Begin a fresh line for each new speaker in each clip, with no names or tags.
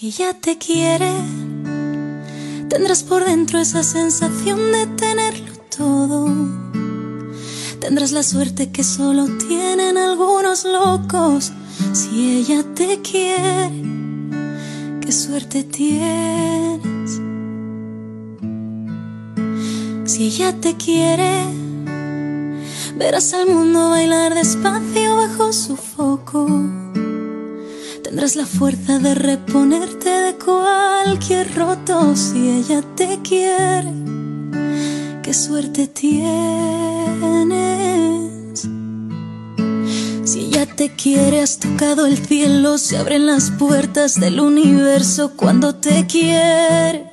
Si ella te quiere, tendrás por dentro esa sensación de tenerlo todo. Tendrás la suerte que solo tienen algunos locos. Si ella te quiere, qué suerte tienes. Si ella te quiere, verás al mundo bailar despacio bajo su foco Tendrás la fuerza de reponerte de cualquier roto si ella te quiere. Qué suerte tienes. Si ella te quiere, has tocado el cielo, se abren las puertas del universo cuando te quiere.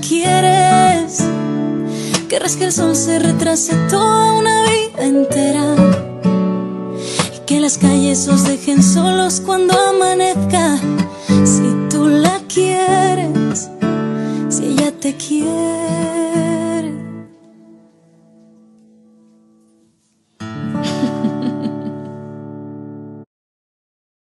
Quieres, que el sol se retrase toda una vida entera que las calles os dejen solos cuando amanezca. Si tú la quieres, si ella te quiere.